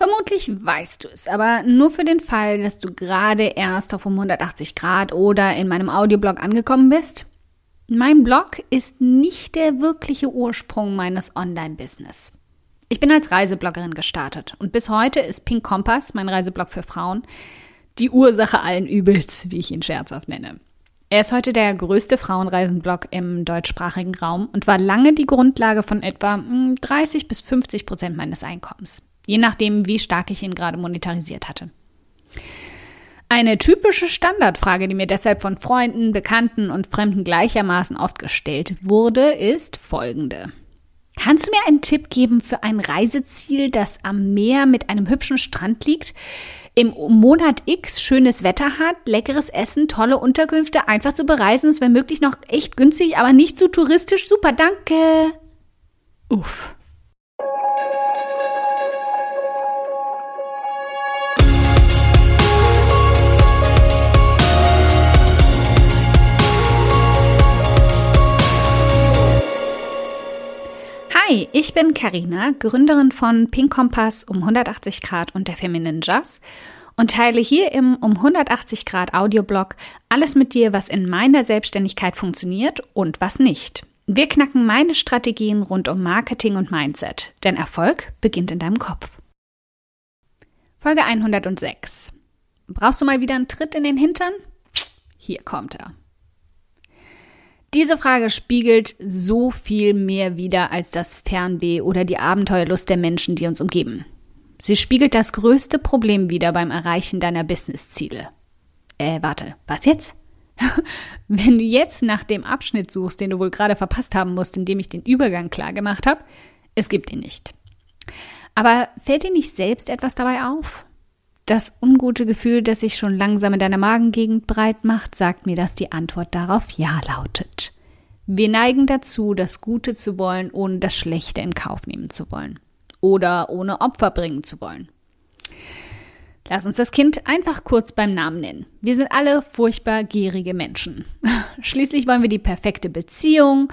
Vermutlich weißt du es, aber nur für den Fall, dass du gerade erst auf um 180 Grad oder in meinem Audioblog angekommen bist. Mein Blog ist nicht der wirkliche Ursprung meines Online-Business. Ich bin als Reisebloggerin gestartet und bis heute ist Pink Kompass, mein Reiseblog für Frauen, die Ursache allen Übels, wie ich ihn scherzhaft nenne. Er ist heute der größte Frauenreisenblog im deutschsprachigen Raum und war lange die Grundlage von etwa 30 hm, bis 50 Prozent meines Einkommens je nachdem, wie stark ich ihn gerade monetarisiert hatte. Eine typische Standardfrage, die mir deshalb von Freunden, Bekannten und Fremden gleichermaßen oft gestellt wurde, ist folgende. Kannst du mir einen Tipp geben für ein Reiseziel, das am Meer mit einem hübschen Strand liegt, im Monat X schönes Wetter hat, leckeres Essen, tolle Unterkünfte, einfach zu bereisen, ist wenn möglich noch echt günstig, aber nicht zu touristisch? Super, danke. Uff. Hi, ich bin Karina, Gründerin von Pink Kompass um 180 Grad und der Feminine Jazz und teile hier im um 180 Grad Audioblog alles mit dir, was in meiner Selbstständigkeit funktioniert und was nicht. Wir knacken meine Strategien rund um Marketing und Mindset, denn Erfolg beginnt in deinem Kopf. Folge 106. Brauchst du mal wieder einen Tritt in den Hintern? Hier kommt er. Diese Frage spiegelt so viel mehr wider als das Fernweh oder die Abenteuerlust der Menschen, die uns umgeben. Sie spiegelt das größte Problem wider beim Erreichen deiner Businessziele. Äh, warte, was jetzt? Wenn du jetzt nach dem Abschnitt suchst, den du wohl gerade verpasst haben musst, indem ich den Übergang klar gemacht habe, es gibt ihn nicht. Aber fällt dir nicht selbst etwas dabei auf? Das ungute Gefühl, das sich schon langsam in deiner Magengegend breit macht, sagt mir, dass die Antwort darauf Ja lautet. Wir neigen dazu, das Gute zu wollen, ohne das Schlechte in Kauf nehmen zu wollen. Oder ohne Opfer bringen zu wollen. Lass uns das Kind einfach kurz beim Namen nennen. Wir sind alle furchtbar gierige Menschen. Schließlich wollen wir die perfekte Beziehung,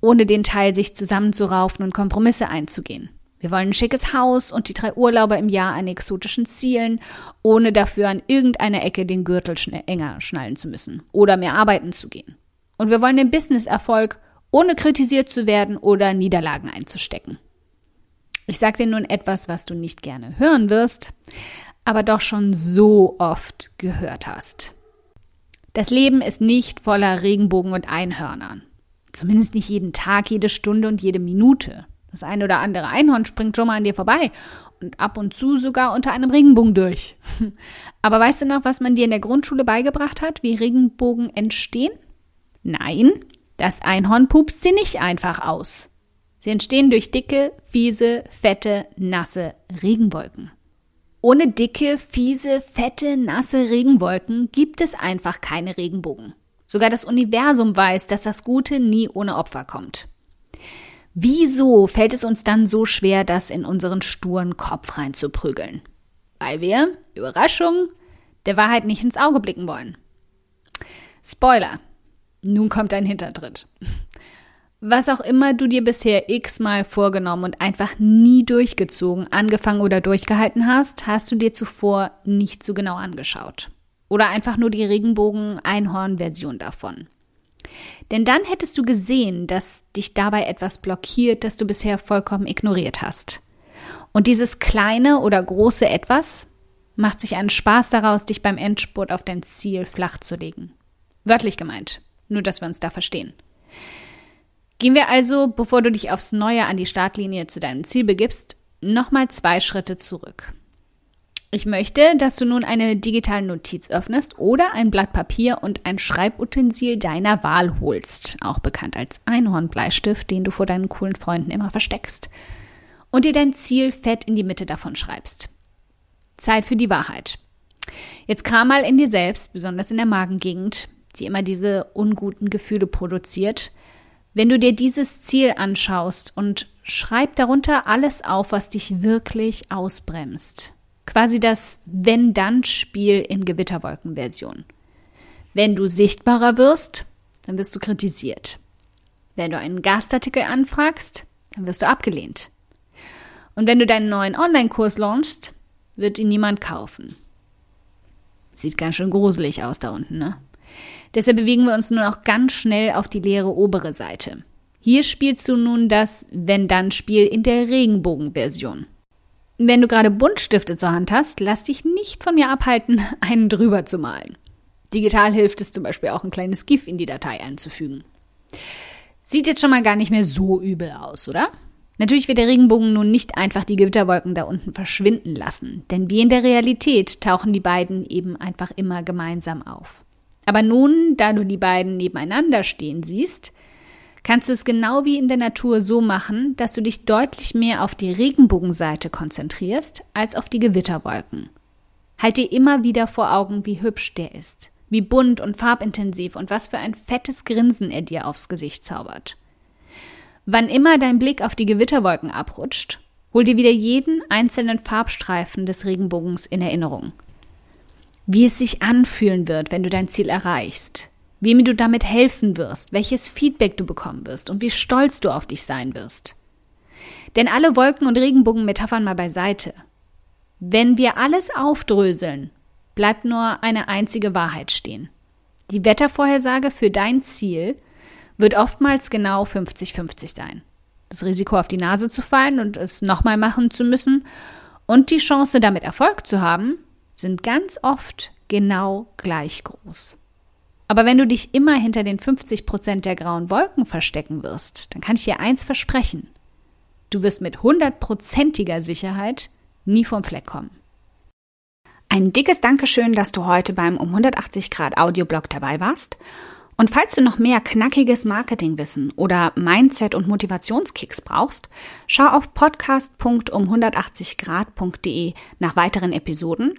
ohne den Teil sich zusammenzuraufen und Kompromisse einzugehen. Wir wollen ein schickes Haus und die drei Urlaube im Jahr an exotischen Zielen, ohne dafür an irgendeiner Ecke den Gürtel enger schnallen zu müssen oder mehr arbeiten zu gehen. Und wir wollen den Businesserfolg, ohne kritisiert zu werden oder Niederlagen einzustecken. Ich sage dir nun etwas, was du nicht gerne hören wirst, aber doch schon so oft gehört hast. Das Leben ist nicht voller Regenbogen und Einhörnern. Zumindest nicht jeden Tag, jede Stunde und jede Minute. Das eine oder andere Einhorn springt schon mal an dir vorbei und ab und zu sogar unter einem Regenbogen durch. Aber weißt du noch, was man dir in der Grundschule beigebracht hat, wie Regenbogen entstehen? Nein, das Einhorn pupst sie nicht einfach aus. Sie entstehen durch dicke, fiese, fette, nasse Regenwolken. Ohne dicke, fiese, fette, nasse Regenwolken gibt es einfach keine Regenbogen. Sogar das Universum weiß, dass das Gute nie ohne Opfer kommt. Wieso fällt es uns dann so schwer, das in unseren sturen Kopf reinzuprügeln? Weil wir, Überraschung, der Wahrheit nicht ins Auge blicken wollen. Spoiler. Nun kommt ein Hintertritt. Was auch immer du dir bisher x-mal vorgenommen und einfach nie durchgezogen, angefangen oder durchgehalten hast, hast du dir zuvor nicht so genau angeschaut. Oder einfach nur die Regenbogen-Einhorn-Version davon. Denn dann hättest du gesehen, dass dich dabei etwas blockiert, das du bisher vollkommen ignoriert hast. Und dieses kleine oder große Etwas macht sich einen Spaß daraus, dich beim Endspurt auf dein Ziel flach zu legen. Wörtlich gemeint, nur dass wir uns da verstehen. Gehen wir also, bevor du dich aufs Neue an die Startlinie zu deinem Ziel begibst, nochmal zwei Schritte zurück. Ich möchte, dass du nun eine digitale Notiz öffnest oder ein Blatt Papier und ein Schreibutensil deiner Wahl holst, auch bekannt als Einhornbleistift, den du vor deinen coolen Freunden immer versteckst, und dir dein Ziel fett in die Mitte davon schreibst. Zeit für die Wahrheit. Jetzt kram mal in dir selbst, besonders in der Magengegend, die immer diese unguten Gefühle produziert. Wenn du dir dieses Ziel anschaust und schreib darunter alles auf, was dich wirklich ausbremst Quasi das Wenn-Dann-Spiel in Gewitterwolken-Version. Wenn du sichtbarer wirst, dann wirst du kritisiert. Wenn du einen Gastartikel anfragst, dann wirst du abgelehnt. Und wenn du deinen neuen Online-Kurs launchst, wird ihn niemand kaufen. Sieht ganz schön gruselig aus da unten, ne? Deshalb bewegen wir uns nur noch ganz schnell auf die leere obere Seite. Hier spielst du nun das Wenn-Dann-Spiel in der Regenbogenversion. Wenn du gerade Buntstifte zur Hand hast, lass dich nicht von mir abhalten, einen drüber zu malen. Digital hilft es zum Beispiel auch, ein kleines GIF in die Datei einzufügen. Sieht jetzt schon mal gar nicht mehr so übel aus, oder? Natürlich wird der Regenbogen nun nicht einfach die Gewitterwolken da unten verschwinden lassen, denn wie in der Realität tauchen die beiden eben einfach immer gemeinsam auf. Aber nun, da du die beiden nebeneinander stehen siehst, kannst du es genau wie in der Natur so machen, dass du dich deutlich mehr auf die Regenbogenseite konzentrierst als auf die Gewitterwolken. Halt dir immer wieder vor Augen, wie hübsch der ist, wie bunt und farbintensiv und was für ein fettes Grinsen er dir aufs Gesicht zaubert. Wann immer dein Blick auf die Gewitterwolken abrutscht, hol dir wieder jeden einzelnen Farbstreifen des Regenbogens in Erinnerung. Wie es sich anfühlen wird, wenn du dein Ziel erreichst, wem du damit helfen wirst, welches Feedback du bekommen wirst und wie stolz du auf dich sein wirst. Denn alle Wolken- und Regenbogen-Metaphern mal beiseite. Wenn wir alles aufdröseln, bleibt nur eine einzige Wahrheit stehen. Die Wettervorhersage für dein Ziel wird oftmals genau 50-50 sein. Das Risiko auf die Nase zu fallen und es nochmal machen zu müssen und die Chance damit Erfolg zu haben, sind ganz oft genau gleich groß. Aber wenn du dich immer hinter den 50 Prozent der grauen Wolken verstecken wirst, dann kann ich dir eins versprechen. Du wirst mit hundertprozentiger Sicherheit nie vom Fleck kommen. Ein dickes Dankeschön, dass du heute beim um 180 Grad Audioblog dabei warst. Und falls du noch mehr knackiges Marketingwissen oder Mindset- und Motivationskicks brauchst, schau auf podcast.um180grad.de nach weiteren Episoden